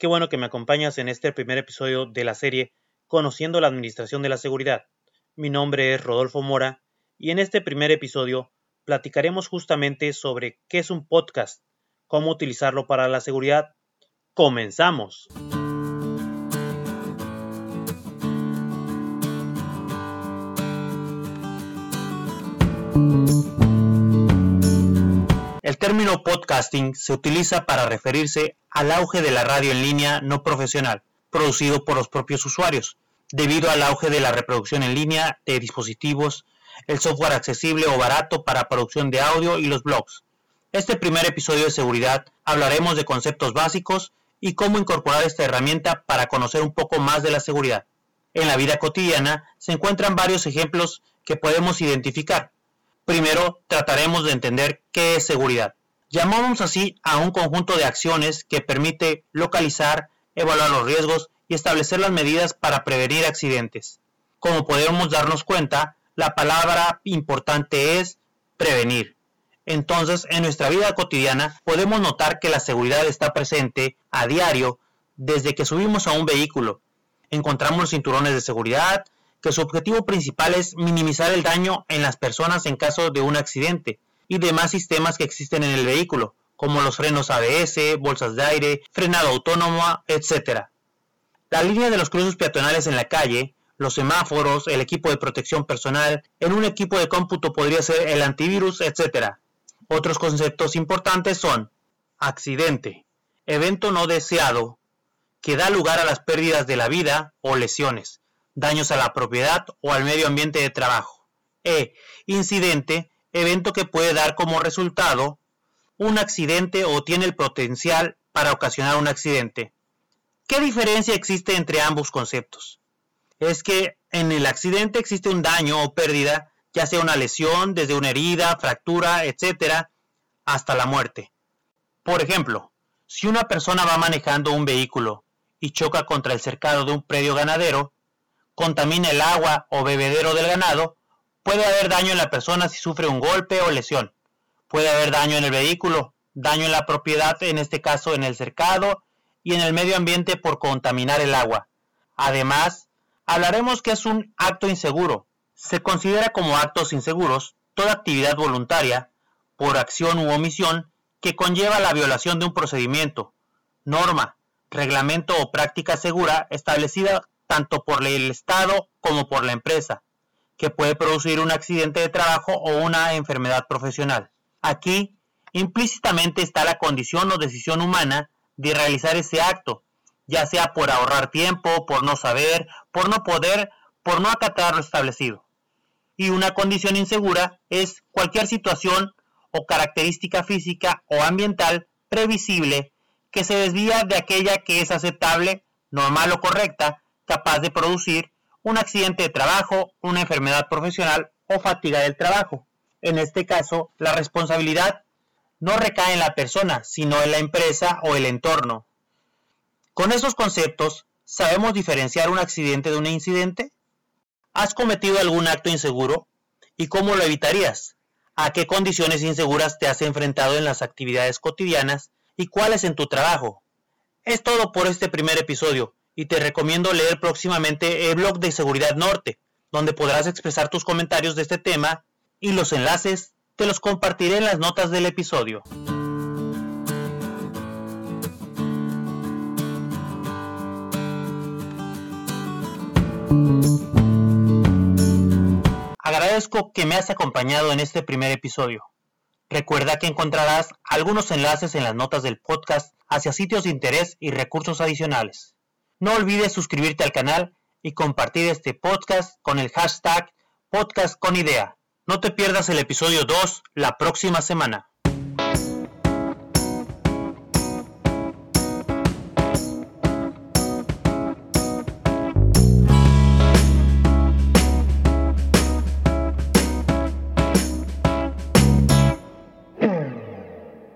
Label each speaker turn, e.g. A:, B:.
A: Qué bueno que me acompañas en este primer episodio de la serie Conociendo la Administración de la Seguridad. Mi nombre es Rodolfo Mora y en este primer episodio platicaremos justamente sobre qué es un podcast, cómo utilizarlo para la seguridad. ¡Comenzamos! Término podcasting se utiliza para referirse al auge de la radio en línea no profesional, producido por los propios usuarios, debido al auge de la reproducción en línea de dispositivos, el software accesible o barato para producción de audio y los blogs. Este primer episodio de seguridad hablaremos de conceptos básicos y cómo incorporar esta herramienta para conocer un poco más de la seguridad. En la vida cotidiana se encuentran varios ejemplos que podemos identificar. Primero trataremos de entender qué es seguridad. Llamamos así a un conjunto de acciones que permite localizar, evaluar los riesgos y establecer las medidas para prevenir accidentes. Como podemos darnos cuenta, la palabra importante es prevenir. Entonces, en nuestra vida cotidiana podemos notar que la seguridad está presente a diario desde que subimos a un vehículo. Encontramos los cinturones de seguridad, que su objetivo principal es minimizar el daño en las personas en caso de un accidente y demás sistemas que existen en el vehículo, como los frenos ABS, bolsas de aire, frenado autónomo, etc. La línea de los cruces peatonales en la calle, los semáforos, el equipo de protección personal, en un equipo de cómputo podría ser el antivirus, etc. Otros conceptos importantes son accidente, evento no deseado, que da lugar a las pérdidas de la vida o lesiones, daños a la propiedad o al medio ambiente de trabajo. E. Incidente, evento que puede dar como resultado un accidente o tiene el potencial para ocasionar un accidente. ¿Qué diferencia existe entre ambos conceptos? Es que en el accidente existe un daño o pérdida, ya sea una lesión, desde una herida, fractura, etc., hasta la muerte. Por ejemplo, si una persona va manejando un vehículo y choca contra el cercado de un predio ganadero, contamina el agua o bebedero del ganado, puede haber daño en la persona si sufre un golpe o lesión. Puede haber daño en el vehículo, daño en la propiedad, en este caso en el cercado, y en el medio ambiente por contaminar el agua. Además, hablaremos que es un acto inseguro. Se considera como actos inseguros toda actividad voluntaria, por acción u omisión, que conlleva la violación de un procedimiento, norma, reglamento o práctica segura establecida tanto por el Estado como por la empresa, que puede producir un accidente de trabajo o una enfermedad profesional. Aquí, implícitamente está la condición o decisión humana de realizar ese acto, ya sea por ahorrar tiempo, por no saber, por no poder, por no acatar lo establecido. Y una condición insegura es cualquier situación o característica física o ambiental previsible que se desvía de aquella que es aceptable, normal o correcta capaz de producir un accidente de trabajo, una enfermedad profesional o fatiga del trabajo. En este caso, la responsabilidad no recae en la persona, sino en la empresa o el entorno. Con esos conceptos, ¿sabemos diferenciar un accidente de un incidente? ¿Has cometido algún acto inseguro? ¿Y cómo lo evitarías? ¿A qué condiciones inseguras te has enfrentado en las actividades cotidianas y cuáles en tu trabajo? Es todo por este primer episodio y te recomiendo leer próximamente el blog de Seguridad Norte, donde podrás expresar tus comentarios de este tema y los enlaces te los compartiré en las notas del episodio. Agradezco que me has acompañado en este primer episodio. Recuerda que encontrarás algunos enlaces en las notas del podcast hacia sitios de interés y recursos adicionales. No olvides suscribirte al canal y compartir este podcast con el hashtag podcast con idea. No te pierdas el episodio 2 la próxima semana.